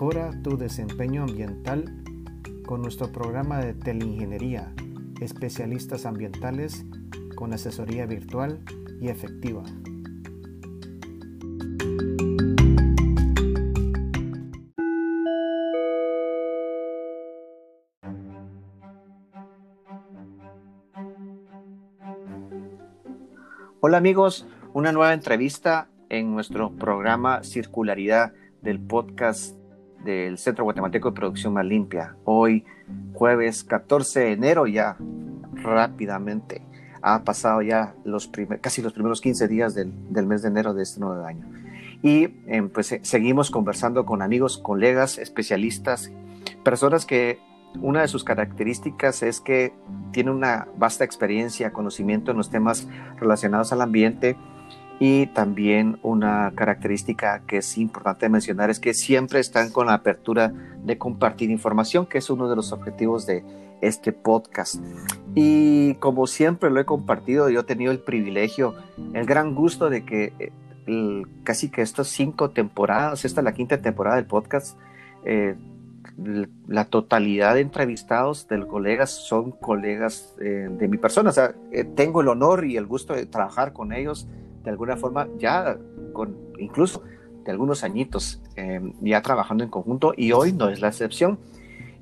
Mejora tu desempeño ambiental con nuestro programa de teleingeniería, especialistas ambientales con asesoría virtual y efectiva. Hola amigos, una nueva entrevista en nuestro programa Circularidad del podcast del Centro Guatemalteco de Producción Más Limpia. Hoy, jueves 14 de enero, ya rápidamente ha pasado ya los casi los primeros 15 días del, mes de enero de este nuevo año. Y em, pues eh, seguimos conversando con amigos, colegas, especialistas, personas que una de sus características es que tiene una vasta experiencia, conocimiento en los temas relacionados al ambiente y también una característica que es importante mencionar es que siempre están con la apertura de compartir información, que es uno de los objetivos de este podcast. Y como siempre lo he compartido, yo he tenido el privilegio, el gran gusto de que eh, casi que estas cinco temporadas, esta es la quinta temporada del podcast, eh, la totalidad de entrevistados de colegas son colegas eh, de mi persona. O sea, tengo el honor y el gusto de trabajar con ellos de alguna forma ya con incluso de algunos añitos em, ya trabajando en conjunto y hoy no es la excepción.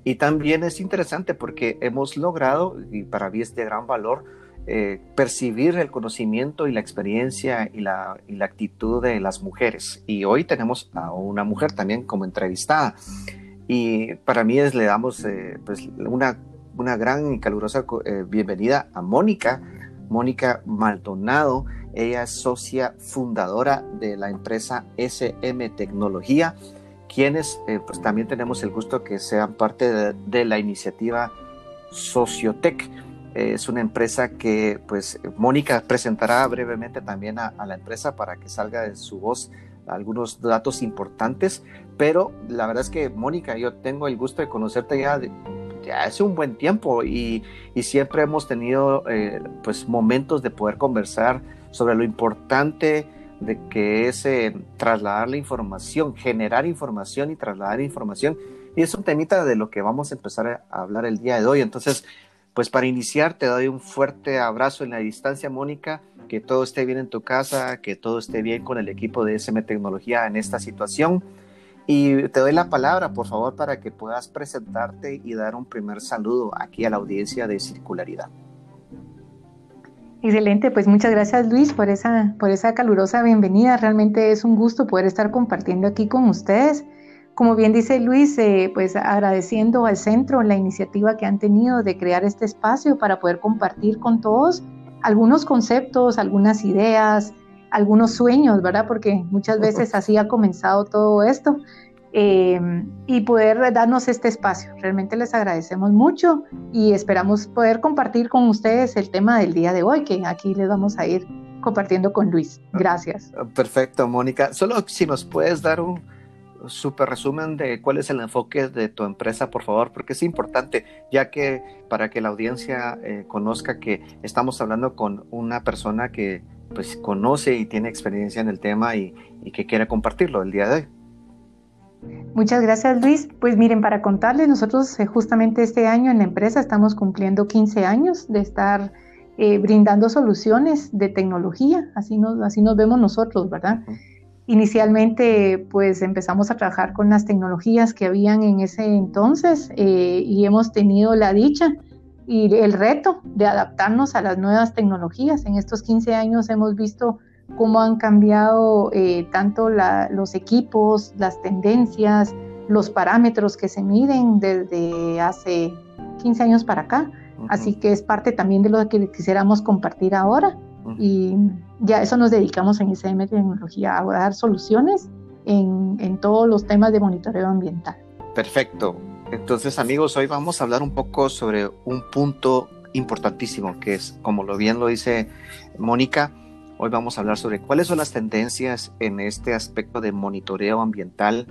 Y también es interesante porque hemos logrado, y para mí es de gran valor, eh, percibir el conocimiento y la experiencia y la, y la, actitud de las mujeres. Y hoy tenemos a una mujer también como entrevistada. Y para mí es, le damos eh, pues una, una gran y calurosa eh, bienvenida a Mónica, Mónica Maldonado. Ella es socia fundadora de la empresa SM Tecnología, quienes eh, pues también tenemos el gusto que sean parte de, la iniciativa Sociotech. es una empresa que pues Mónica presentará brevemente también a, la empresa para que salga de su voz algunos datos importantes, pero la verdad es que Mónica, yo tengo el gusto de conocerte ya, hace un buen tiempo y, siempre hemos tenido eh, pues momentos de poder conversar sobre lo importante de que es eh, trasladar la información, generar información y trasladar información. Y es un temita de lo que vamos a empezar a hablar el día de hoy. Entonces, pues para iniciar, te doy un fuerte abrazo en la distancia, Mónica, que todo esté bien en tu casa, que todo esté bien con el equipo de SM Tecnología en esta situación. Y te doy la palabra, por favor, para que puedas presentarte y dar un primer saludo aquí a la audiencia de Circularidad. Excelente, pues muchas gracias Luis por esa, por esa calurosa bienvenida. Realmente es un gusto poder estar compartiendo aquí con ustedes. Como bien dice Luis, eh, pues agradeciendo al centro la iniciativa que han tenido de crear este espacio para poder compartir con todos algunos conceptos, algunas ideas, algunos sueños, ¿verdad? Porque muchas veces así ha comenzado todo esto. Em, y poder darnos este espacio. Realmente les agradecemos mucho y esperamos poder compartir con ustedes el tema del día de hoy, que aquí les vamos a ir compartiendo con Luis. Gracias. Perfecto, Mónica. Solo si nos puedes dar un súper resumen de cuál es el enfoque de tu empresa, por favor, porque es importante, ya que para que la audiencia eh, conozca que estamos hablando con una persona que pues conoce y tiene experiencia en el tema y, y que quiere compartirlo el día de hoy. Muchas gracias Luis. Pues miren, para contarles, nosotros eh, justamente este año en la empresa estamos cumpliendo 15 años de estar eh, brindando soluciones de tecnología, así nos, así nos vemos nosotros, ¿verdad? Inicialmente pues empezamos a trabajar con las tecnologías que habían en ese entonces eh, y hemos tenido la dicha y el reto de adaptarnos a las nuevas tecnologías. En estos 15 años hemos visto cómo han cambiado eh, tanto los equipos, las tendencias, los parámetros que se miden desde hace 15 años para acá. Así que es parte también de lo que quisiéramos compartir ahora. Y ya eso nos dedicamos en ICM Tecnología, a dar soluciones en, en todos los temas de monitoreo ambiental. Perfecto. Entonces, amigos, hoy vamos a hablar un poco sobre un punto importantísimo que es, como lo bien lo dice Mónica, Hoy vamos a hablar sobre cuáles son las tendencias en este aspecto de monitoreo ambiental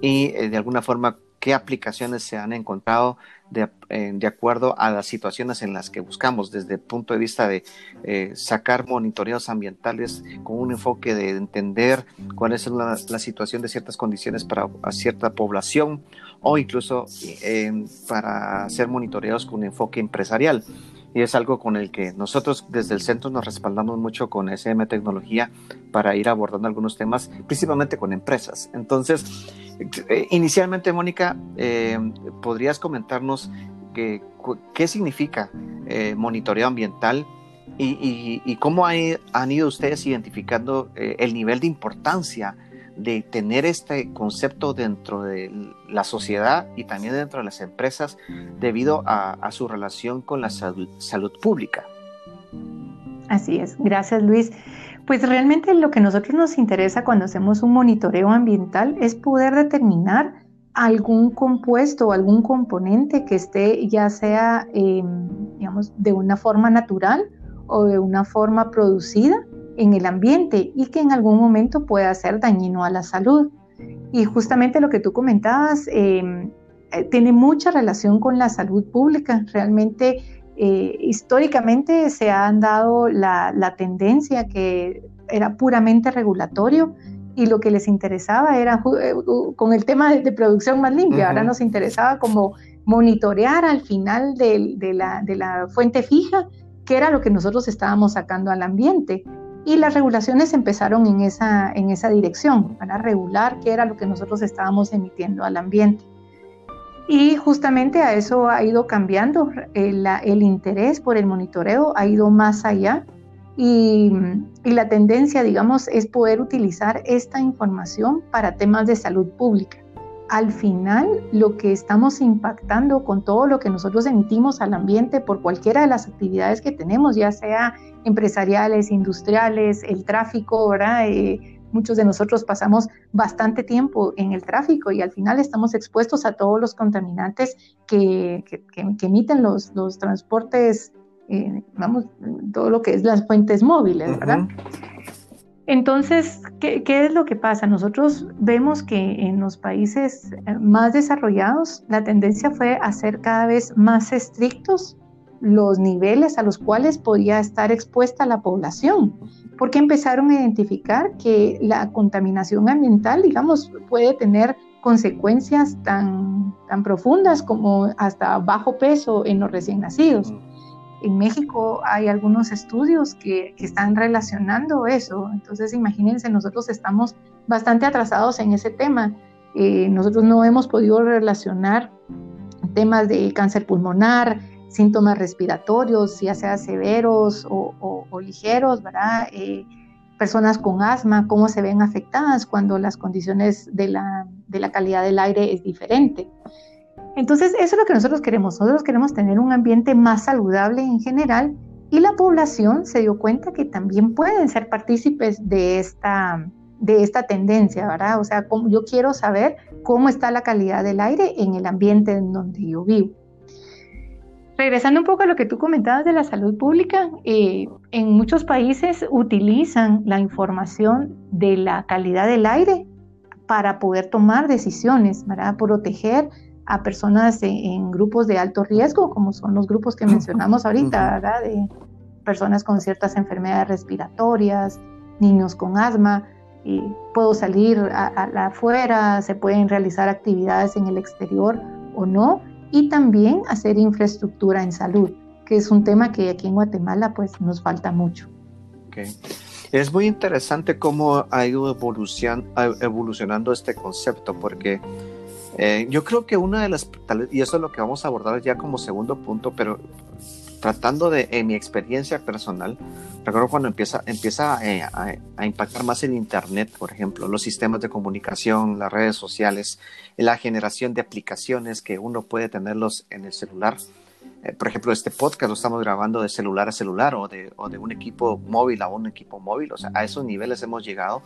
y eh, de alguna forma qué aplicaciones se han encontrado de, acuerdo a las situaciones en las que buscamos, desde el punto de vista de eh, sacar monitoreos ambientales con un enfoque de entender cuál es la, la situación de ciertas condiciones para cierta población o incluso eh, para hacer monitoreos con un enfoque empresarial y es algo con el que nosotros desde el centro nos respaldamos mucho con SM Tecnología para ir abordando algunos temas, principalmente con empresas. Entonces, eh, inicialmente, Mónica, eh, ¿podrías comentarnos qué significa eh, monitoreo ambiental y, cómo han ido ustedes identificando el nivel de importancia de tener este concepto dentro de la sociedad y también dentro de las empresas debido a, su relación con la salud, pública. Así es, gracias Luis. Pues realmente lo que nosotros nos interesa cuando hacemos un monitoreo ambiental es poder determinar algún compuesto o algún componente que esté ya sea, em, digamos, de una forma natural o de una forma producida en el ambiente y que en algún momento pueda ser dañino a la salud. Y justamente lo que tú comentabas em, eh, tiene mucha relación con la salud pública. Realmente, eh, históricamente se ha dado la, tendencia que era puramente regulatorio y lo que les interesaba era eh, con el tema de, producción más limpia. Ahora nos interesaba como monitorear al final de, la, de la fuente fija qué era lo que nosotros estábamos sacando al ambiente. Y las regulaciones empezaron en esa, en esa dirección, para regular qué era lo que nosotros estábamos emitiendo al ambiente. Y justamente a eso ha ido cambiando, el, el interés por el monitoreo ha ido más allá y, y, la tendencia, digamos, es poder utilizar esta información para temas de salud pública. Al final, lo que estamos impactando con todo lo que nosotros emitimos al ambiente por cualquiera de las actividades que tenemos, ya sea empresariales, industriales, el tráfico, ¿verdad? Eh, muchos de nosotros pasamos bastante tiempo en el tráfico y al final estamos expuestos a todos los contaminantes que, emiten los, transportes, eh, vamos, todo lo que es las fuentes móviles, ¿verdad? Entonces, ¿qué, ¿qué, es lo que pasa? Nosotros vemos que en los países eh, más desarrollados la tendencia fue a ser cada vez más estrictos los niveles a los cuales podía estar expuesta la población, porque empezaron a identificar que la contaminación ambiental, digamos, puede tener consecuencias tan, tan profundas como hasta bajo peso en los recién nacidos. En México hay algunos estudios que, están relacionando eso, entonces imagínense, nosotros estamos bastante atrasados en ese tema. Eh, nosotros no hemos podido relacionar temas de cáncer pulmonar, síntomas respiratorios, ya sea severos o, ligeros, ¿verdad? Eh, personas con asma, cómo se ven afectadas cuando las condiciones de la, de la calidad del aire es diferente. Entonces, eso es lo que nosotros queremos. Nosotros queremos tener un ambiente más saludable en general y la población se dio cuenta que también pueden ser partícipes de esta, de esta tendencia, ¿verdad? O sea, yo quiero saber cómo está la calidad del aire en el ambiente en donde yo vivo. Regresando un poco a lo que tú comentabas de la salud pública, eh, en muchos países utilizan la información de la calidad del aire para poder tomar decisiones, para proteger a personas en, grupos de alto riesgo, como son los grupos que mencionamos ahorita, ¿verdad? de personas con ciertas enfermedades respiratorias, niños con asma. y puedo salir afuera, se pueden realizar actividades en el exterior o no, y también hacer infraestructura en salud, que es un tema que aquí en Guatemala pues nos falta mucho. Okay. Es muy interesante cómo ha ido evolucionando este concepto, porque eh, yo creo que una de las, y eso es lo que vamos a abordar ya como segundo punto, pero tratando de, en mi experiencia personal, recuerdo cuando empieza, empieza eh, a, impactar más el Internet, por ejemplo, los sistemas de comunicación, las redes sociales, la generación de aplicaciones que uno puede tenerlos en el celular. Eh, por ejemplo, este podcast lo estamos grabando de celular a celular o de, o de, un equipo móvil a un equipo móvil. O sea, a esos niveles hemos llegado.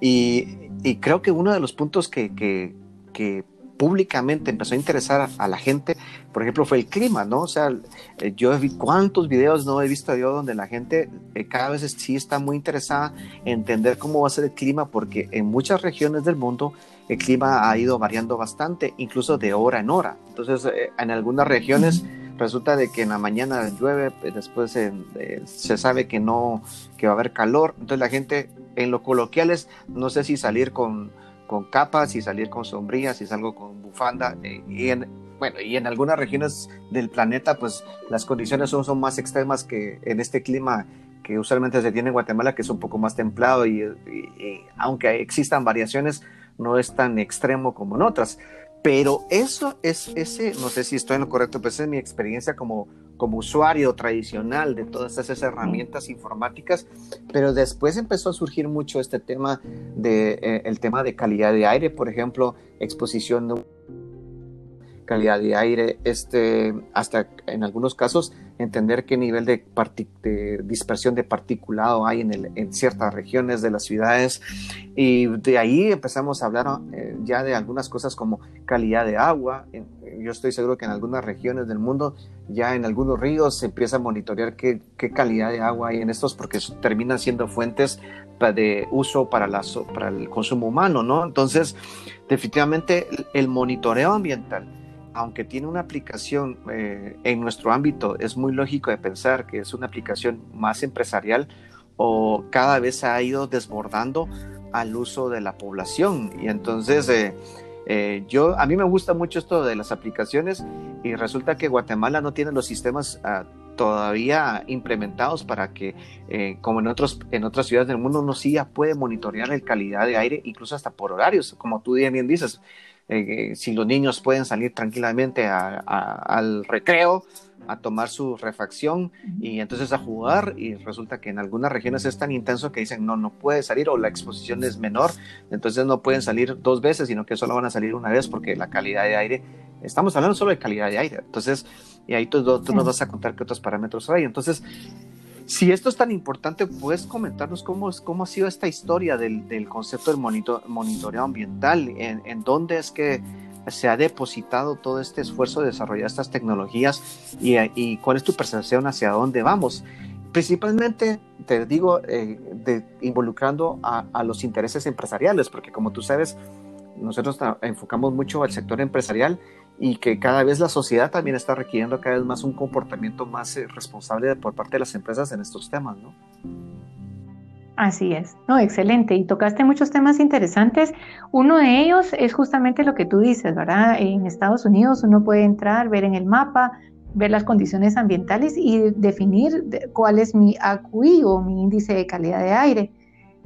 Y, y creo que uno de los puntos que, que, que públicamente empezó a interesar a, la gente, por ejemplo, fue el clima, ¿no? O sea, eh, yo vi cuántos videos no he visto yo donde la gente eh, cada vez sí está muy interesada en entender cómo va a ser el clima, porque en muchas regiones del mundo el clima ha ido variando bastante, incluso de hora en hora. Entonces, eh, en algunas regiones resulta de que en la mañana llueve, pues, después se sabe que no, que va a haber calor. Entonces la gente, en lo coloquial es, no sé si salir con, con capas, si salir con sombrillas, si salgo con bufanda. Eh, y en, bueno, y en algunas regiones del planeta, pues las condiciones son, más extremas que en este clima que usualmente se tiene en Guatemala, que es un poco más templado y, aunque existan variaciones, no es tan extremo como en otras. Pero eso es ese, no sé si estoy en lo correcto, pero esa es mi experiencia como, como usuario tradicional de todas esas herramientas informáticas. Pero después empezó a surgir mucho este tema de eh, el tema de calidad de aire, por ejemplo, exposición de calidad de aire, este, hasta en algunos casos entender qué nivel de, dispersión de particulado hay en, en, ciertas regiones de las ciudades. Y de ahí empezamos a hablar eh, ya de algunas cosas como calidad de agua. yo estoy seguro que en algunas regiones del mundo, ya en algunos ríos, se empieza a monitorear qué, qué calidad de agua hay en estos, porque terminan siendo fuentes de uso para, la, para el consumo humano, ¿no? Entonces, definitivamente el monitoreo ambiental aunque tiene una aplicación eh, en nuestro ámbito, es muy lógico de pensar que es una aplicación más empresarial o cada vez ha ido desbordando al uso de la población. Y entonces, eh, eh, yo, a mí me gusta mucho esto de las aplicaciones y resulta que Guatemala no tiene los sistemas ah, todavía implementados para que, como en, otros, en otras ciudades del mundo, uno sí ya puede monitorear la calidad de aire, incluso hasta por horarios, como tú bien dices. Eh, si los niños pueden salir tranquilamente al recreo, a tomar su refacción y entonces a jugar y resulta que en algunas regiones es tan intenso que dicen no, no puede salir o la exposición es menor, entonces no pueden salir dos veces, sino que solo van a salir una vez porque la calidad de aire, estamos hablando solo de calidad de aire, entonces, y ahí tú, tú nos vas a contar qué otros parámetros hay, entonces si esto es tan importante, ¿puedes comentarnos cómo, cómo ha sido esta historia del, del concepto del monitoreo ambiental? ¿En, ¿En, dónde es que se ha depositado todo este esfuerzo de desarrollar estas tecnologías y, y cuál es tu percepción hacia dónde vamos? Principalmente, te digo, eh, involucrando a, a, los intereses empresariales, porque como tú sabes, nosotros enfocamos mucho al sector empresarial y que cada vez la sociedad también está requiriendo cada vez más un comportamiento más eh, responsable por parte de las empresas en estos temas, ¿no? Así es, no, excelente. Y tocaste muchos temas interesantes. Uno de ellos es justamente lo que tú dices, ¿verdad? En Estados Unidos uno puede entrar, ver en el mapa, ver las condiciones ambientales y definir cuál es mi AQI o mi índice de calidad de aire.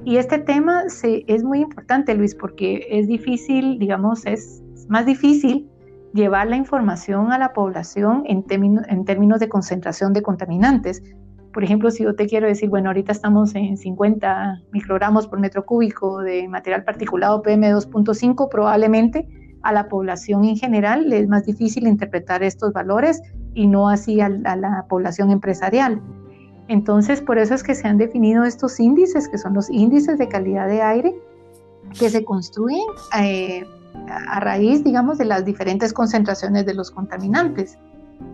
Y este tema se, es muy importante, Luis, porque es difícil, digamos, es más difícil llevar la información a la población en, en términos de concentración de contaminantes. Por ejemplo, si yo te quiero decir, bueno, ahorita estamos en 50 microgramos por metro cúbico de material particulado PM2.5, probablemente a la población en general le es más difícil interpretar estos valores y no así a, la población empresarial. Entonces, por eso es que se han definido estos índices, que son los índices de calidad de aire, que se construyen eh, a raíz, digamos, de las diferentes concentraciones de los contaminantes.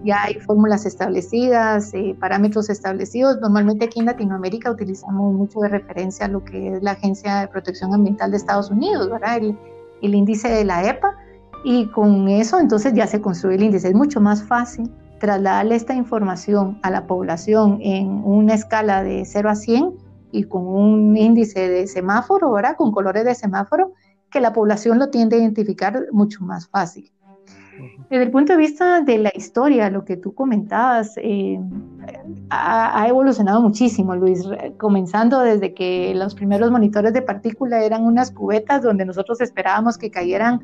Ya hay fórmulas establecidas, eh, parámetros establecidos. Normalmente aquí en Latinoamérica utilizamos mucho de referencia lo que es la Agencia de Protección Ambiental de Estados Unidos, ¿verdad? El, el índice de la EPA. Y con eso entonces ya se construye el índice. Es mucho más fácil trasladarle esta información a la población en una escala de 0 a 100 y con un índice de semáforo, ¿verdad? Con colores de semáforo, que la población lo tiende a identificar mucho más fácil. Desde el punto de vista de la historia, lo que tú comentabas, eh, ha, evolucionado muchísimo, Luis, comenzando desde que los primeros monitores de partícula eran unas cubetas donde nosotros esperábamos que cayeran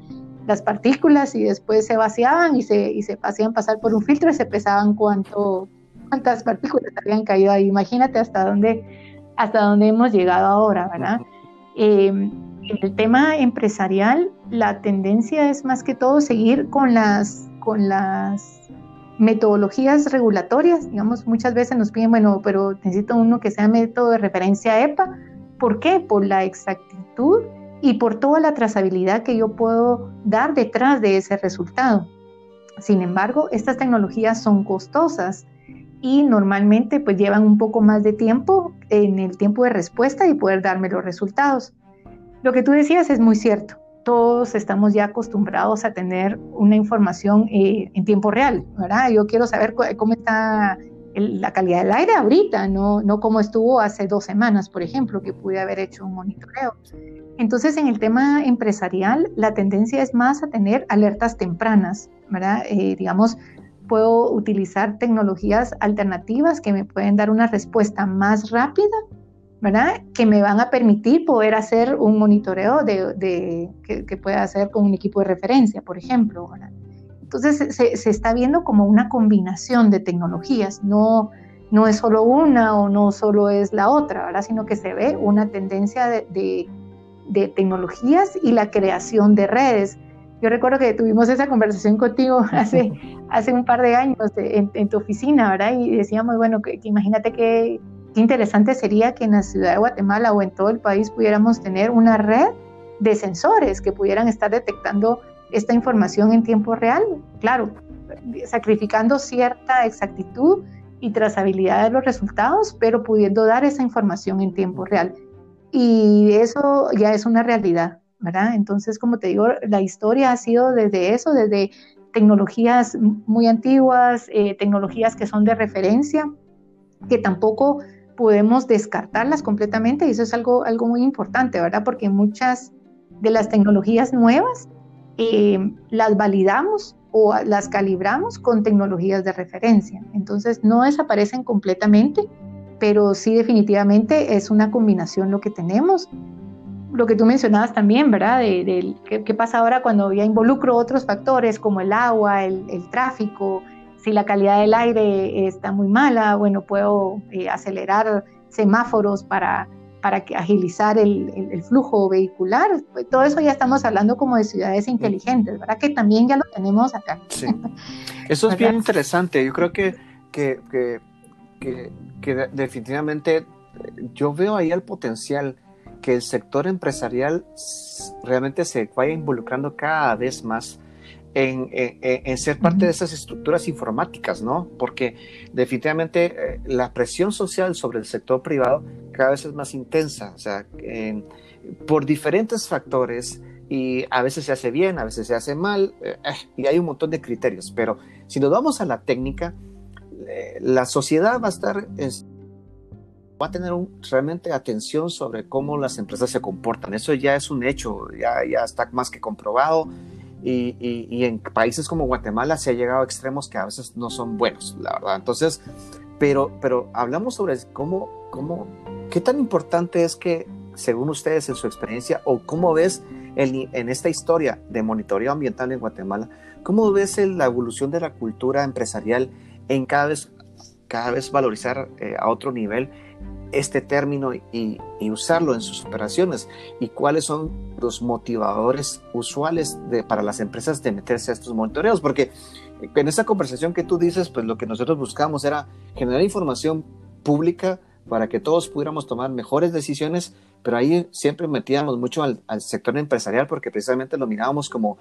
las partículas y después se vaciaban y se, y se hacían pasar por un filtro y se pesaban cuánto, cuántas partículas habían caído ahí. Imagínate hasta dónde, hasta dónde hemos llegado ahora, ¿verdad? En el tema empresarial, la tendencia es más que todo seguir con las, metodologías regulatorias. Digamos, muchas veces nos piden, bueno, pero necesito uno que sea método de referencia EPA. ¿Por qué? Por la exactitud y por toda la trazabilidad que yo puedo dar detrás de ese resultado. Sin embargo, estas tecnologías son costosas y normalmente pues llevan un poco más de tiempo en el tiempo de respuesta y poder darme los resultados. Lo que tú decías es muy cierto. todos estamos ya acostumbrados a tener una información eh, en tiempo real, ¿verdad? Yo quiero saber cómo está la calidad del aire ahorita, no, no como estuvo hace dos semanas, por ejemplo, que pude haber hecho un monitoreo. Entonces, en el tema empresarial, la tendencia es más a tener alertas tempranas, ¿verdad? Eh, digamos, puedo utilizar tecnologías alternativas que me pueden dar una respuesta más rápida, ¿verdad? Que me van a permitir poder hacer un monitoreo de, que, pueda hacer con un equipo de referencia, por ejemplo, ¿verdad? Entonces se, está viendo como una combinación de tecnologías, no, no es solo una o no solo es la otra, ¿verdad? sino que se ve una tendencia de, de, tecnologías y la creación de redes. Yo recuerdo que tuvimos esa conversación contigo hace, hace un par de años en, tu oficina, ¿verdad? Y decíamos, bueno, que, imagínate qué interesante sería que en la ciudad de Guatemala o en todo el país pudiéramos tener una red de sensores que pudieran estar detectando esta información en tiempo real, claro, sacrificando cierta exactitud y trazabilidad de los resultados, pero pudiendo dar esa información en tiempo real. Y eso ya es una realidad, ¿verdad? Entonces, como te digo, la historia ha sido desde eso, desde tecnologías muy antiguas, eh, tecnologías que son de referencia, que tampoco podemos descartarlas completamente, y eso es algo, algo muy importante, ¿verdad? Porque muchas de las tecnologías nuevas eh, las validamos o las calibramos con tecnologías de referencia. Entonces no desaparecen completamente, pero sí definitivamente es una combinación lo que tenemos. Lo que tú mencionabas también, ¿verdad? De, ¿qué, pasa ahora cuando ya involucro otros factores como el agua, el, tráfico, si la calidad del aire está muy mala, bueno, puedo eh, acelerar semáforos para para agilizar el, flujo vehicular. Pues, todo eso ya estamos hablando como de ciudades inteligentes, ¿verdad? Que también ya lo tenemos acá. Sí. Eso es bien interesante. Yo creo que, que, que, que, definitivamente yo veo ahí el potencial que el sector empresarial realmente se vaya involucrando cada vez más en, ser parte de esas estructuras informáticas, ¿no? Porque definitivamente eh, la presión social sobre el sector privado cada vez es más intensa, o sea, por diferentes factores y a veces se hace bien, a veces se hace mal, eh, eh, y hay un montón de criterios, pero si nos vamos a la técnica, la sociedad va a estar... va a tener realmente atención sobre cómo las empresas se comportan. Eso ya es un hecho, ya, ya está más que comprobado y, en países como Guatemala se ha llegado a extremos que a veces no son buenos, la verdad. Entonces, pero, pero hablamos sobre cómo, cómo, qué tan importante es que, según ustedes en su experiencia, o cómo ves en esta historia de monitoreo ambiental en Guatemala, cómo ves la evolución de la cultura empresarial en cada vez, cada vez valorizar eh, a otro nivel este término y, usarlo en sus operaciones y cuáles son los motivadores usuales de, para las empresas de meterse a estos monitoreos, porque en esa conversación que tú dices, pues lo que nosotros buscamos era generar información pública para que todos pudiéramos tomar mejores decisiones, pero ahí siempre metíamos mucho al, sector empresarial porque precisamente lo mirábamos como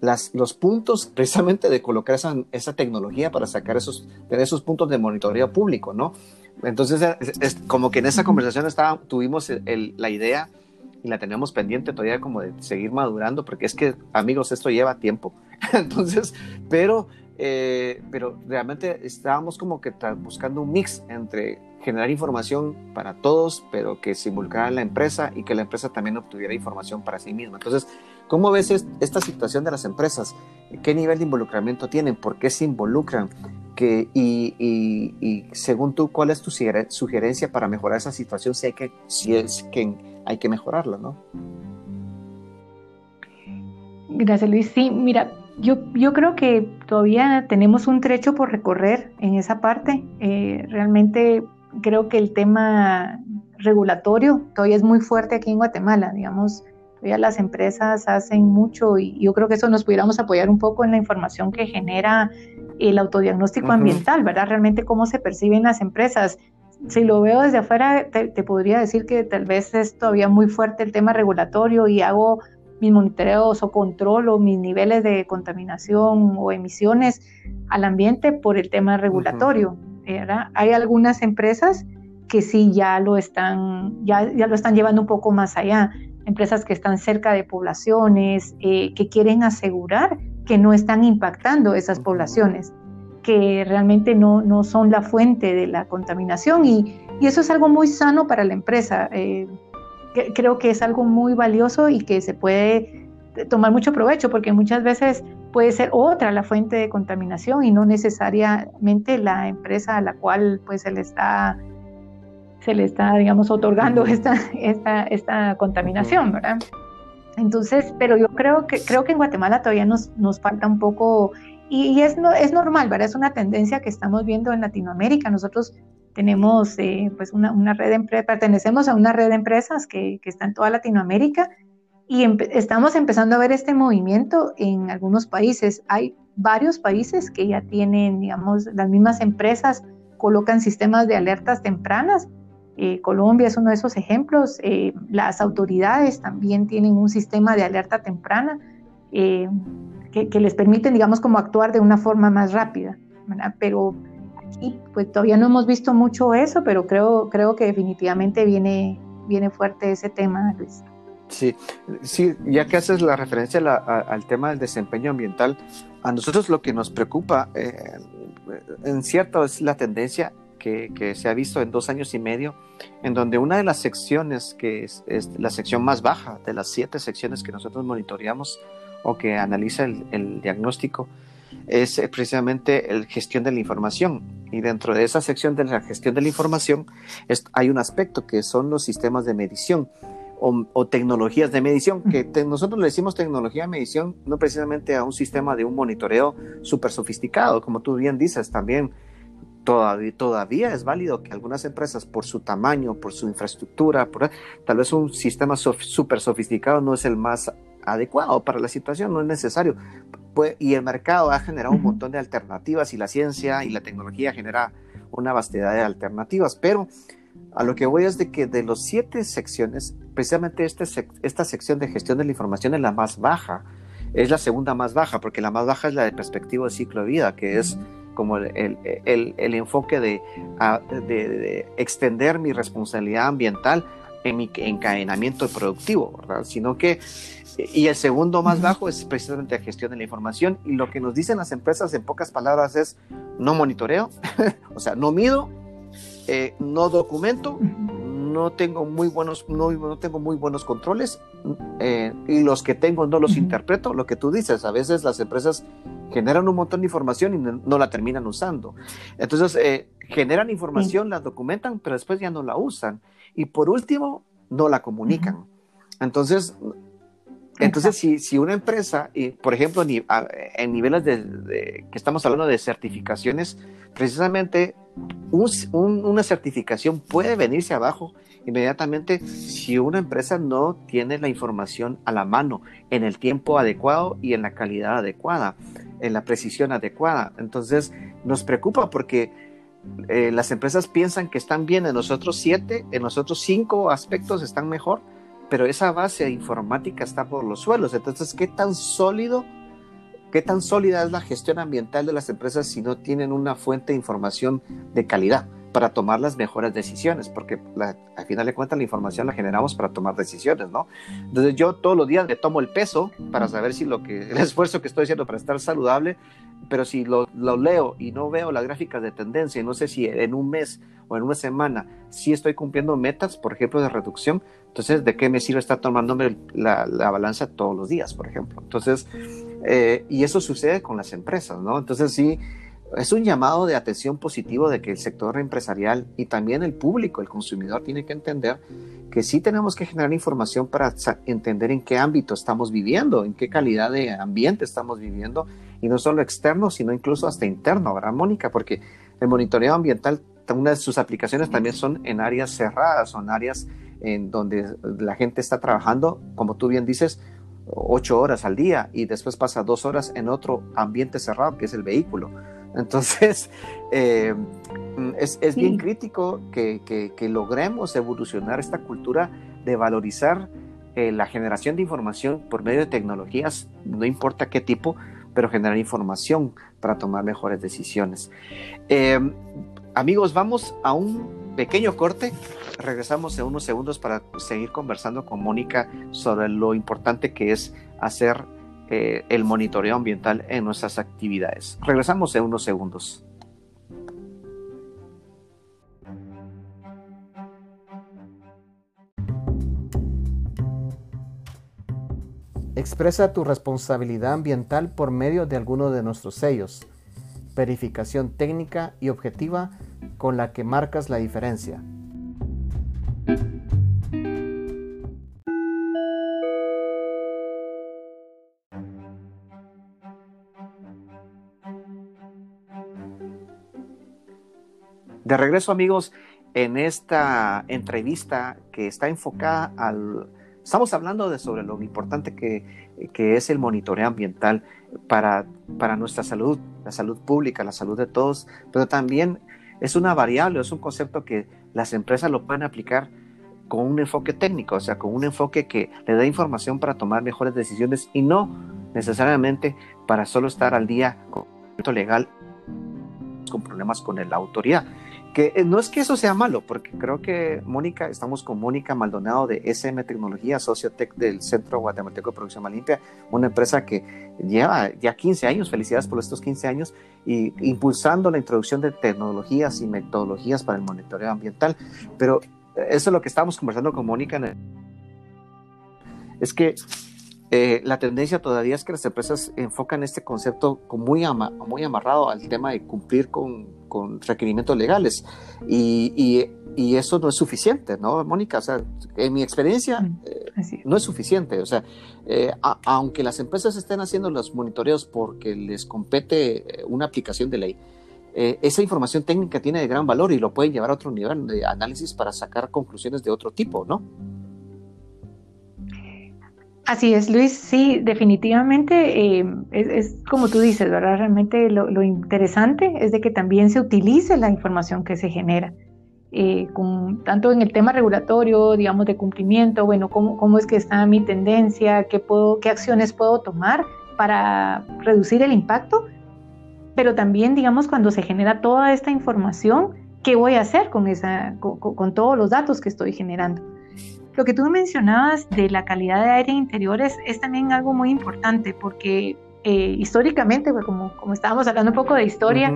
las, los puntos precisamente de colocar esa, esa tecnología para sacar esos, tener esos puntos de monitoreo público, ¿no? Entonces, es, como que en esa conversación estaba, tuvimos la idea y la teníamos pendiente todavía como de seguir madurando, porque es que, amigos, esto lleva tiempo. Entonces, pero, eh, pero realmente estábamos como que buscando un mix entre generar información para todos, pero que se involucrara la empresa y que la empresa también obtuviera información para sí misma. Entonces, ¿cómo ves esta situación de las empresas? ¿Qué nivel de involucramiento tienen? ¿Por qué se involucran? Que, y, según tú, ¿cuál es tu sugerencia para mejorar esa situación si, hay que, si es que hay que mejorarla, no? Gracias, Luis. Sí, mira, yo, yo creo que todavía tenemos un trecho por recorrer en esa parte. Eh, realmente creo que el tema regulatorio todavía es muy fuerte aquí en Guatemala, digamos. Todavía las empresas hacen mucho y yo creo que eso nos pudiéramos apoyar un poco en la información que genera el autodiagnóstico ambiental, ¿verdad? Realmente cómo se perciben las empresas. Si lo veo desde afuera, te, podría decir que tal vez es todavía muy fuerte el tema regulatorio y hago mis monitoreos o controlo mis niveles de contaminación o emisiones al ambiente por el tema regulatorio. ¿verdad? Hay algunas empresas que sí ya lo están, ya, ya lo están llevando un poco más allá. empresas que están cerca de poblaciones, eh, que quieren asegurar que no están impactando esas poblaciones, que realmente no, no son la fuente de la contaminación y, y eso es algo muy sano para la empresa. Eh, creo que es algo muy valioso y que se puede tomar mucho provecho porque muchas veces puede ser otra la fuente de contaminación y no necesariamente la empresa a la cual pues se le está se le está digamos otorgando esta, esta, esta contaminación, ¿verdad? Entonces, pero yo creo que creo que en Guatemala todavía nos, nos falta un poco y, es, no, es normal, ¿verdad? Es una tendencia que estamos viendo en Latinoamérica. Nosotros tenemos eh, pues una, una, red de empresas, pertenecemos a una red de empresas que, que está en toda Latinoamérica y estamos empezando a ver este movimiento en algunos países. Hay varios países que ya tienen, digamos, las mismas empresas colocan sistemas de alertas tempranas. Eh, Colombia es uno de esos ejemplos. Eh, las autoridades también tienen un sistema de alerta temprana que, que, les permiten, digamos, como actuar de una forma más rápida. ¿verdad? Pero y pues todavía no hemos visto mucho eso, pero creo, creo que definitivamente viene, viene fuerte ese tema, Luis. Sí, sí, ya que haces la referencia al tema del desempeño ambiental, a nosotros lo que nos preocupa, eh, en cierto, es la tendencia que, que, se ha visto en dos años y medio, en donde una de las secciones, que es, es la sección más baja de las siete secciones que nosotros monitoreamos o que analiza el, el diagnóstico, es eh, precisamente la gestión de la información. Y dentro de esa sección de la gestión de la información hay un aspecto que son los sistemas de medición o, tecnologías de medición, que nosotros le decimos tecnología de medición no precisamente a un sistema de un monitoreo súper sofisticado, como tú bien dices, también todavía, todavía es válido que algunas empresas por su tamaño, por su infraestructura, por, tal vez un sistema súper sofisticado no es el más adecuado para la situación, no es necesario. Y el mercado ha generado un montón de alternativas y la ciencia y la tecnología genera una vastedad de alternativas, pero a lo que voy es de que de los siete secciones, precisamente este, esta sección de gestión de la información es la más baja, es la segunda más baja, porque la más baja es la de perspectiva de ciclo de vida, que es como el, el, el, enfoque de, de, extender mi responsabilidad ambiental en mi encadenamiento productivo, ¿verdad? Sino que y el segundo más bajo es precisamente la gestión de la información. Y lo que nos dicen las empresas en pocas palabras es no monitoreo, o sea, no mido, eh, no documento, no tengo muy buenos, no, no tengo muy buenos controles eh, y los que tengo no los interpreto. Lo que tú dices, a veces las empresas generan un montón de información y no, la terminan usando. Entonces, eh, generan información, la documentan, pero después ya no la usan. Y por último, no la comunican. Entonces, entonces, si, si, una empresa, y por ejemplo, en niveles de, que estamos hablando de certificaciones, precisamente una certificación puede venirse abajo inmediatamente si una empresa no tiene la información a la mano en el tiempo adecuado y en la calidad adecuada, en la precisión adecuada. Entonces, nos preocupa porque eh, las empresas piensan que están bien en los otros siete, en los otros cinco aspectos están mejor pero esa base informática está por los suelos. Entonces, ¿qué tan sólido, qué tan sólida es la gestión ambiental de las empresas si no tienen una fuente de información de calidad para tomar las mejores decisiones? Porque al final de cuentas la información la generamos para tomar decisiones, ¿no? Entonces yo todos los días le tomo el peso para saber si lo que, el esfuerzo que estoy haciendo para estar saludable, pero si lo, lo leo y no veo las gráficas de tendencia y no sé si en un mes o en una semana si estoy cumpliendo metas, por ejemplo, de reducción, entonces, ¿de qué me sirve estar tomándome la, balanza todos los días, por ejemplo? Entonces, eh, y eso sucede con las empresas, ¿no? Entonces, sí, es un llamado de atención positivo de que el sector empresarial y también el público, el consumidor, tiene que entender que sí tenemos que generar información para entender en qué ámbito estamos viviendo, en qué calidad de ambiente estamos viviendo, y no solo externo, sino incluso hasta interno, ¿verdad, Mónica? Porque el monitoreo ambiental, una de sus aplicaciones también son en áreas cerradas, son áreas en donde la gente está trabajando, como tú bien dices, ocho horas al día y después pasa dos horas en otro ambiente cerrado que es el vehículo. Entonces, eh, es, es bien crítico que, que, logremos evolucionar esta cultura de valorizar eh, la generación de información por medio de tecnologías, no importa qué tipo, pero generar información para tomar mejores decisiones. Eh, amigos, vamos a un pequeño corte. Regresamos en unos segundos para seguir conversando con Mónica sobre lo importante que es hacer eh, el monitoreo ambiental en nuestras actividades. Regresamos en unos segundos. Expresa tu responsabilidad ambiental por medio de alguno de nuestros sellos. Verificación técnica y objetiva con la que marcas la diferencia. De regreso amigos, en esta entrevista que está enfocada al... Estamos hablando de sobre lo importante que, que es el monitoreo ambiental para, para nuestra salud, la salud pública, la salud de todos, pero también es una variable, es un concepto que las empresas lo pueden aplicar con un enfoque técnico, o sea, con un enfoque que le da información para tomar mejores decisiones y no necesariamente para solo estar al día con legal con problemas con la autoridad. Eh, no es que eso sea malo, porque creo que Mónica, estamos con Mónica Maldonado de SM Tecnología, Sociotec del Centro Guatemalteco de Producción Limpia, una empresa que lleva ya 15 años, felicidades por estos 15 años, y impulsando la introducción de tecnologías y metodologías para el monitoreo ambiental. Pero eh, eso es lo que estábamos conversando con Mónica. Es que eh, la tendencia todavía es que las empresas enfocan este concepto muy amarrado al tema de cumplir con, con requerimientos legales y, y, y, eso no es suficiente, ¿no, Mónica? O sea, en mi experiencia mm, eh, no es suficiente. O sea, eh, aunque las empresas estén haciendo los monitoreos porque les compete una aplicación de ley, esa información técnica tiene de gran valor y lo pueden llevar a otro nivel de análisis para sacar conclusiones de otro tipo, ¿no? Así es, Luis, sí, definitivamente eh, es, como tú dices, ¿verdad? Realmente lo, interesante es de que también se utilice la información que se genera, eh, tanto en el tema regulatorio, digamos, de cumplimiento, bueno, cómo, es que está mi tendencia, qué, acciones puedo tomar para reducir el impacto, pero también, digamos, cuando se genera toda esta información, ¿qué voy a hacer con todos los datos que estoy generando? Lo que tú mencionabas de la calidad de aire interiores es también algo muy importante porque eh, históricamente, pues, como, como estábamos hablando un poco de historia,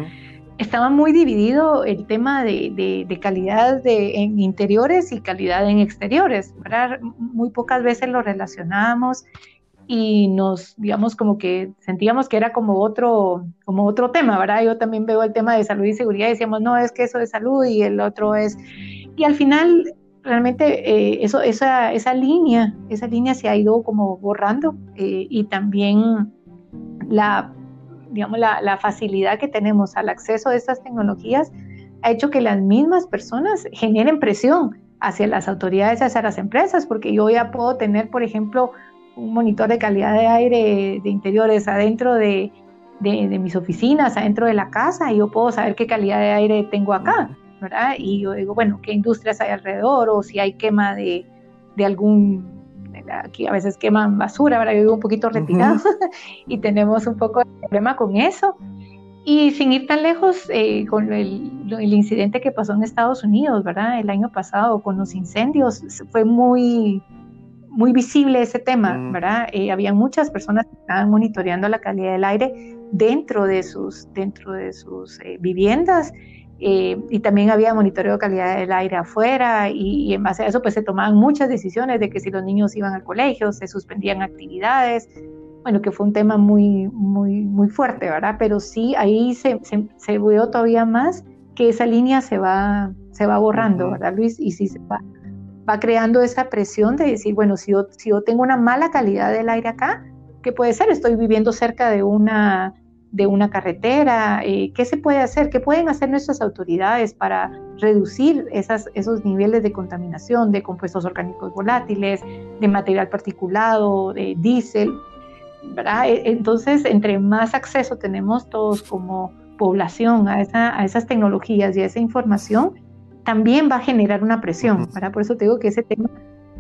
estaba muy dividido el tema de, de, calidad de, en interiores y calidad en exteriores. Muy pocas veces lo relacionábamos y nos, digamos, como que sentíamos que era como otro, como otro tema, ¿verdad? Yo también veo el tema de salud y seguridad y decíamos, no, es que eso es salud y el otro es... Y al final realmente eh, eso, esa, esa, línea, esa línea se ha ido como borrando eh, y también la, digamos, la, facilidad que tenemos al acceso a estas tecnologías ha hecho que las mismas personas generen presión hacia las autoridades, hacia las empresas, porque yo ya puedo tener, por ejemplo, un monitor de calidad de aire de interiores adentro de, de, de mis oficinas, adentro de la casa, y yo puedo saber qué calidad de aire tengo acá. Y yo digo, bueno, ¿qué industrias hay alrededor? O si hay quema de, de algún, aquí a veces queman basura, ¿verdad? Yo vivo un poquito retirado y tenemos un poco de problema con eso. Y sin ir tan lejos, eh, con el, el, incidente que pasó en Estados Unidos, ¿verdad? El año pasado con los incendios, fue muy, muy visible ese tema, ¿verdad? Eh, había muchas personas que estaban monitoreando la calidad del aire dentro de sus, dentro de sus eh, viviendas eh, y también había monitoreo de calidad del aire afuera y, en base a eso pues se tomaban muchas decisiones de que si los niños iban al colegio, se suspendían actividades, bueno, que fue un tema muy, muy, muy fuerte, ¿verdad? Pero sí, ahí se, se, se vio todavía más que esa línea se va, se va borrando, ¿verdad, Luis? Y sí se va, va creando esa presión de decir, bueno, si yo, si yo tengo una mala calidad del aire acá, ¿qué puede ser? Estoy viviendo cerca de una de una carretera? Eh, ¿Qué se puede hacer? ¿Qué pueden hacer nuestras autoridades para reducir esas, esos niveles de contaminación de compuestos orgánicos volátiles, de material particulado, de diésel? ¿verdad? E, entonces, entre más acceso tenemos todos como población a, esa, a esas tecnologías y a esa información, también va a generar una presión. ¿verdad? Por eso te digo que ese tema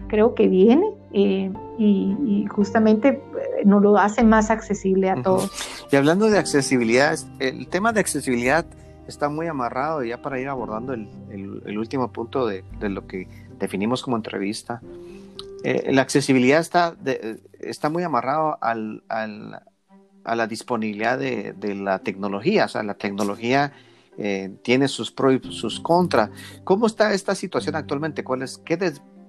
creo que viene eh, y, justamente eh, nos lo hace más accesible a todos. Y hablando de accesibilidad, el tema de accesibilidad está muy amarrado, ya para ir abordando el, último punto de, lo que definimos como entrevista. Eh, la accesibilidad está, está muy amarrado a la disponibilidad de, la tecnología. O sea, la tecnología eh, tiene sus pros y sus contras. ¿Cómo está esta situación actualmente? ¿Cuáles, qué,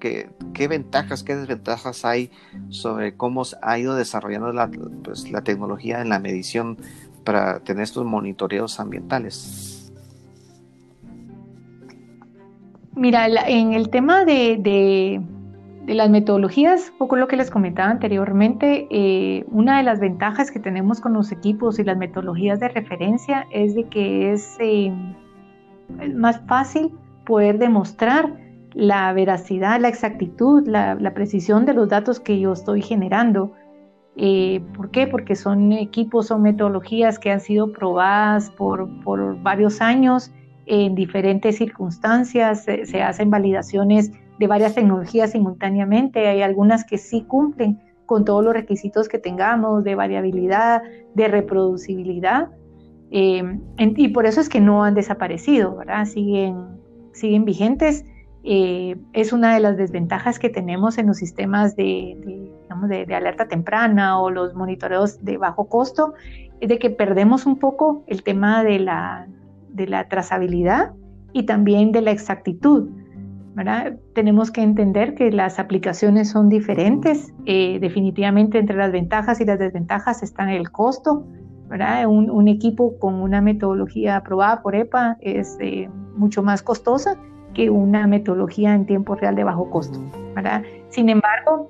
qué, ventajas, qué desventajas hay sobre cómo ha ido desarrollando la, pues, la tecnología en la medición para tener estos monitoreos ambientales? Mira, en el tema de, las metodologías, poco lo que les comentaba anteriormente, eh, una de las ventajas que tenemos con los equipos y las metodologías de referencia es de que es eh, más fácil poder demostrar la veracidad, la exactitud, la, precisión de los datos que yo estoy generando. Eh, ¿Por qué? Porque son equipos, son metodologías que han sido probadas por, por varios años en diferentes circunstancias, se, hacen validaciones de varias tecnologías simultáneamente, hay algunas que sí cumplen con todos los requisitos que tengamos de variabilidad, de reproducibilidad, eh, y por eso es que no han desaparecido, ¿verdad? Siguen, siguen vigentes eh, es una de las desventajas que tenemos en los sistemas de, de, digamos, de, de, alerta temprana o los monitoreos de bajo costo, es de que perdemos un poco el tema de la, de la trazabilidad y también de la exactitud. ¿verdad? Tenemos que entender que las aplicaciones son diferentes. Eh, definitivamente entre las ventajas y las desventajas están el costo. ¿verdad? Un, un equipo con una metodología aprobada por EPA es eh, mucho más costosa que una metodología en tiempo real de bajo costo. ¿verdad? Sin embargo,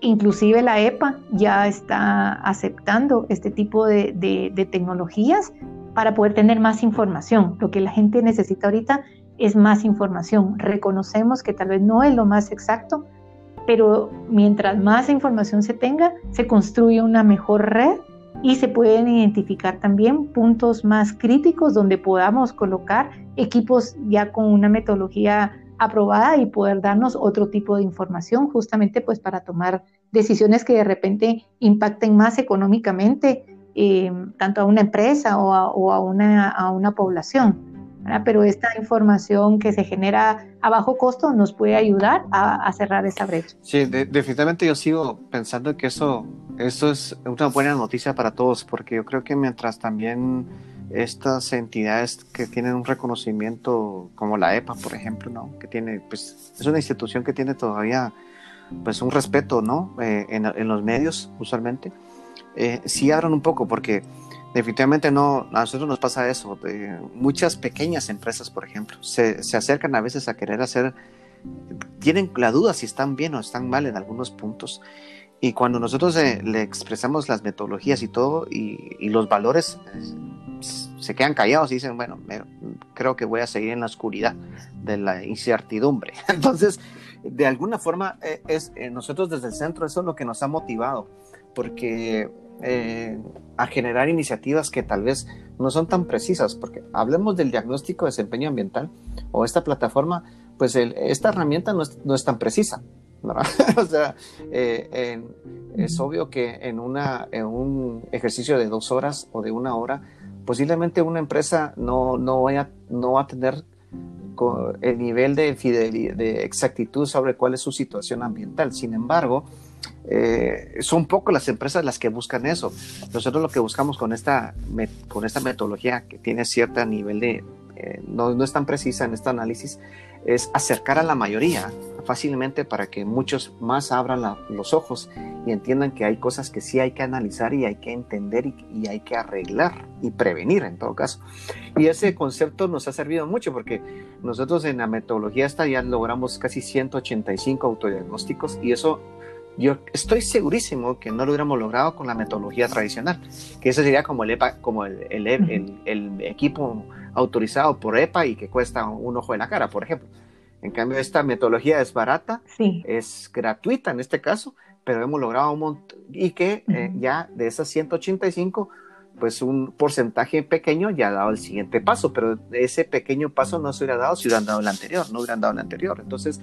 inclusive la EPA ya está aceptando este tipo de, de, de, tecnologías para poder tener más información. Lo que la gente necesita ahorita es más información. Reconocemos que tal vez no es lo más exacto, pero mientras más información se tenga, se construye una mejor red y se pueden identificar también puntos más críticos donde podamos colocar equipos ya con una metodología aprobada y poder darnos otro tipo de información justamente pues para tomar decisiones que de repente impacten más económicamente eh, tanto a una empresa o a, o a, una, a una, población. ¿verdad? Pero esta información que se genera a bajo costo nos puede ayudar a, a cerrar esa brecha. Sí, de, definitivamente yo sigo pensando que eso, eso es una buena noticia para todos, porque yo creo que mientras también estas entidades que tienen un reconocimiento como la EPA, por ejemplo, ¿no? que tiene, pues, es una institución que tiene todavía pues un respeto ¿no? Eh, en, en, los medios usualmente, eh, sí abran un poco porque definitivamente no, a nosotros nos pasa eso, de muchas pequeñas empresas, por ejemplo, se, se acercan a veces a querer hacer, tienen la duda si están bien o están mal en algunos puntos. Y cuando nosotros eh, le expresamos las metodologías y todo, y, los valores, se quedan callados y dicen, bueno, creo que voy a seguir en la oscuridad de la incertidumbre. Entonces, de alguna forma, eh, es, eh, nosotros desde el centro, eso es lo que nos ha motivado, porque eh, a generar iniciativas que tal vez no son tan precisas, porque hablemos del diagnóstico de desempeño ambiental o esta plataforma, pues el, esta herramienta no es, no es tan precisa. ¿Verdad? o sea, eh, es obvio que en, una, en un ejercicio de dos horas o de una hora, posiblemente una empresa no, no, vaya, no va a tener el nivel de, fidelidad, de exactitud sobre cuál es su situación ambiental. Sin embargo, eh, son poco las empresas las que buscan eso. Nosotros lo que buscamos con esta, con esta metodología que tiene cierto nivel de, eh, no, no, es tan precisa en este análisis, es acercar a la mayoría fácilmente para que muchos más abran la, los ojos y entiendan que hay cosas que sí hay que analizar y hay que entender y, y, hay que arreglar y prevenir en todo caso. Y ese concepto nos ha servido mucho porque nosotros en la metodología esta ya logramos casi 185 autodiagnósticos y eso yo estoy segurísimo que no lo hubiéramos logrado con la metodología tradicional, que eso sería como el EPA, como el, el, el, el equipo autorizado por EPA y que cuesta un ojo de la cara, por ejemplo. En cambio, esta metodología es barata, sí. es gratuita en este caso, pero hemos logrado un montón y que uh -huh. eh, ya de esas 185, pues un porcentaje pequeño ya ha dado el siguiente paso, pero ese pequeño paso no se hubiera dado si hubieran dado el anterior, no hubieran dado el anterior. Entonces,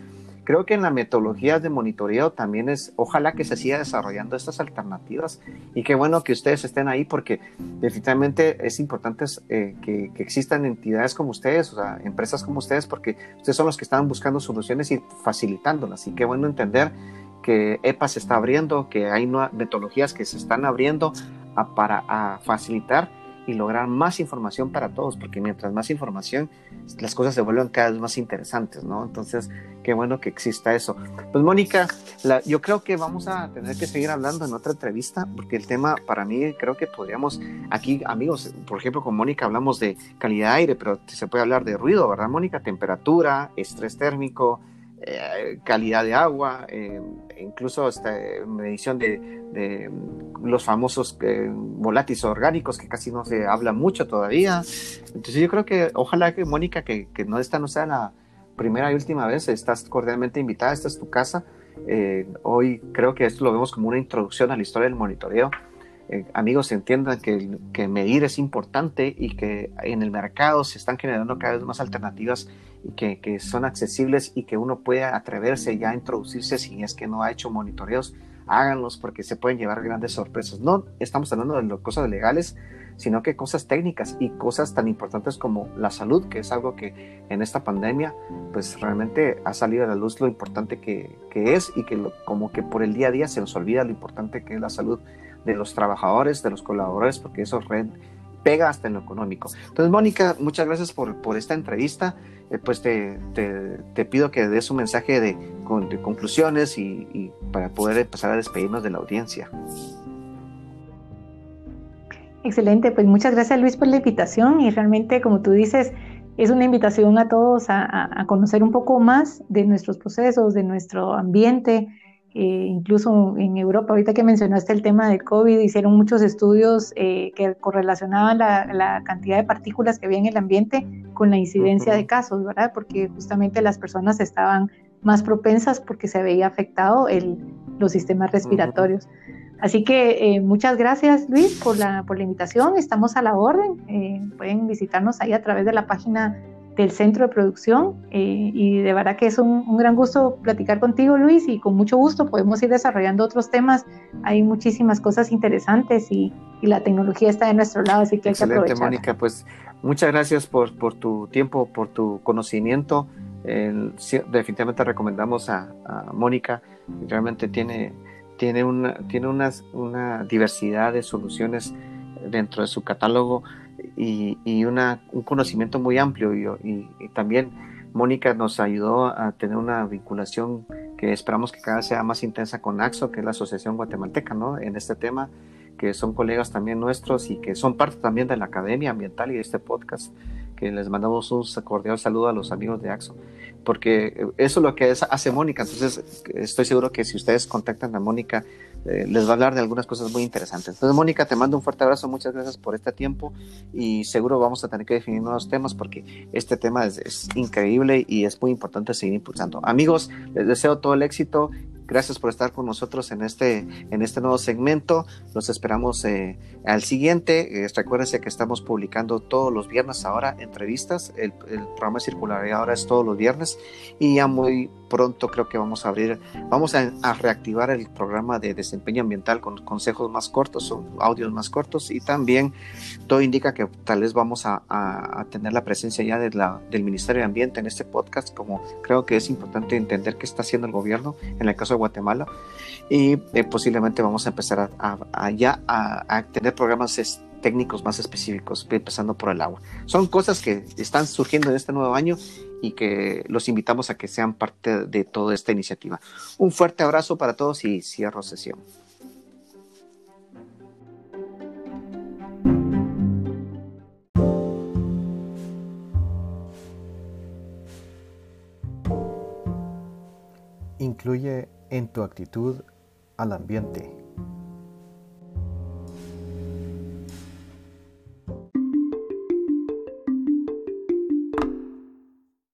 creo que en la metodología de monitoreo también es, ojalá que se siga desarrollando estas alternativas y qué bueno que ustedes estén ahí porque definitivamente es importante eh, que, que, existan entidades como ustedes, o sea, empresas como ustedes, porque ustedes son los que están buscando soluciones y facilitándolas. Y qué bueno entender que EPA se está abriendo, que hay metodologías que se están abriendo para a facilitar y lograr más información para todos, porque mientras más información, las cosas se vuelven cada vez más interesantes, ¿no? Entonces, qué bueno que exista eso. Pues Mónica, yo creo que vamos a tener que seguir hablando en otra entrevista, porque el tema para mí creo que podríamos, aquí amigos, por ejemplo, con Mónica hablamos de calidad de aire, pero se puede hablar de ruido, ¿verdad, Mónica? Temperatura, estrés térmico, eh, calidad de agua, eh, incluso esta medición de, los famosos eh, volátiles orgánicos que casi no se habla mucho todavía. Entonces yo creo que ojalá que Mónica, que, que no esta no sea la primera y última vez, estás cordialmente invitada, esta es tu casa. hoy creo que esto lo vemos como una introducción a la historia del monitoreo. amigos entiendan que, que medir es importante y que en el mercado se están generando cada vez más alternativas que, que, son accesibles y que uno puede atreverse ya a introducirse si es que no ha hecho monitoreos, háganlos porque se pueden llevar grandes sorpresas. No estamos hablando de cosas legales, sino que cosas técnicas y cosas tan importantes como la salud, que es algo que en esta pandemia pues realmente ha salido a la luz lo importante que, que es y que como que por el día a día se nos olvida lo importante que es la salud de los trabajadores, de los colaboradores, porque eso red pega hasta en lo económico. Entonces, Mónica, muchas gracias por, por esta entrevista. Eh, pues te, te, pido que des un mensaje de, conclusiones y, para poder empezar a despedirnos de la audiencia. Excelente, pues muchas gracias Luis por la invitación y realmente como tú dices, es una invitación a todos a conocer un poco más de nuestros procesos, de nuestro ambiente, eh, incluso en Europa, ahorita que mencionaste el tema del COVID, hicieron muchos estudios eh, que correlacionaban la, cantidad de partículas que había en el ambiente con la incidencia de casos, ¿verdad? Porque justamente las personas estaban más propensas porque se veía afectado el, los sistemas respiratorios. Así que eh, muchas gracias Luis por la, por la invitación, estamos a la orden, pueden visitarnos ahí a través de la página del centro de producción eh, y de verdad que es un, gran gusto platicar contigo Luis y con mucho gusto podemos ir desarrollando otros temas. Hay muchísimas cosas interesantes y, la tecnología está de nuestro lado, así que hay que aprovechar. Mónica, pues muchas gracias por, por tu tiempo, por tu conocimiento. definitivamente recomendamos a, Mónica, realmente tiene, tiene, una, tiene una diversidad de soluciones dentro de su catálogo y, una, un conocimiento muy amplio y, también Mónica nos ayudó a tener una vinculación que esperamos que cada vez sea más intensa con AXO, que es la Asociación Guatemalteca, ¿no? En este tema, que son colegas también nuestros y que son parte también de la Academia Ambiental y de este podcast, que les mandamos un cordial saludo a los amigos de AXO, porque eso es lo que hace Mónica, entonces estoy seguro que si ustedes contactan a Mónica, eh, les va a hablar de algunas cosas muy interesantes. Entonces, Mónica, te mando un fuerte abrazo, muchas gracias por este tiempo y seguro vamos a tener que definir nuevos temas porque este tema es, es increíble y es muy importante seguir impulsando. Amigos, les deseo todo el éxito Gracias por estar con nosotros en este, en este nuevo segmento. Los esperamos eh, al siguiente. Eh, recuérdense que estamos publicando todos los viernes ahora entrevistas. El, el programa Circularidad ahora es todos los viernes y ya muy pronto creo que vamos a abrir, vamos a, reactivar el programa de desempeño ambiental con consejos más cortos o audios más cortos y también todo indica que tal vez vamos a, tener la presencia ya de la, del Ministerio de Ambiente en este podcast, como creo que es importante entender qué está haciendo el gobierno en el caso de Guatemala y eh, posiblemente vamos a empezar a, a, tener programas técnicos más específicos, empezando por el agua. Son cosas que están surgiendo en este nuevo año y que los invitamos a que sean parte de toda esta iniciativa. Un fuerte abrazo para todos y cierro sesión. Incluye en tu actitud al ambiente.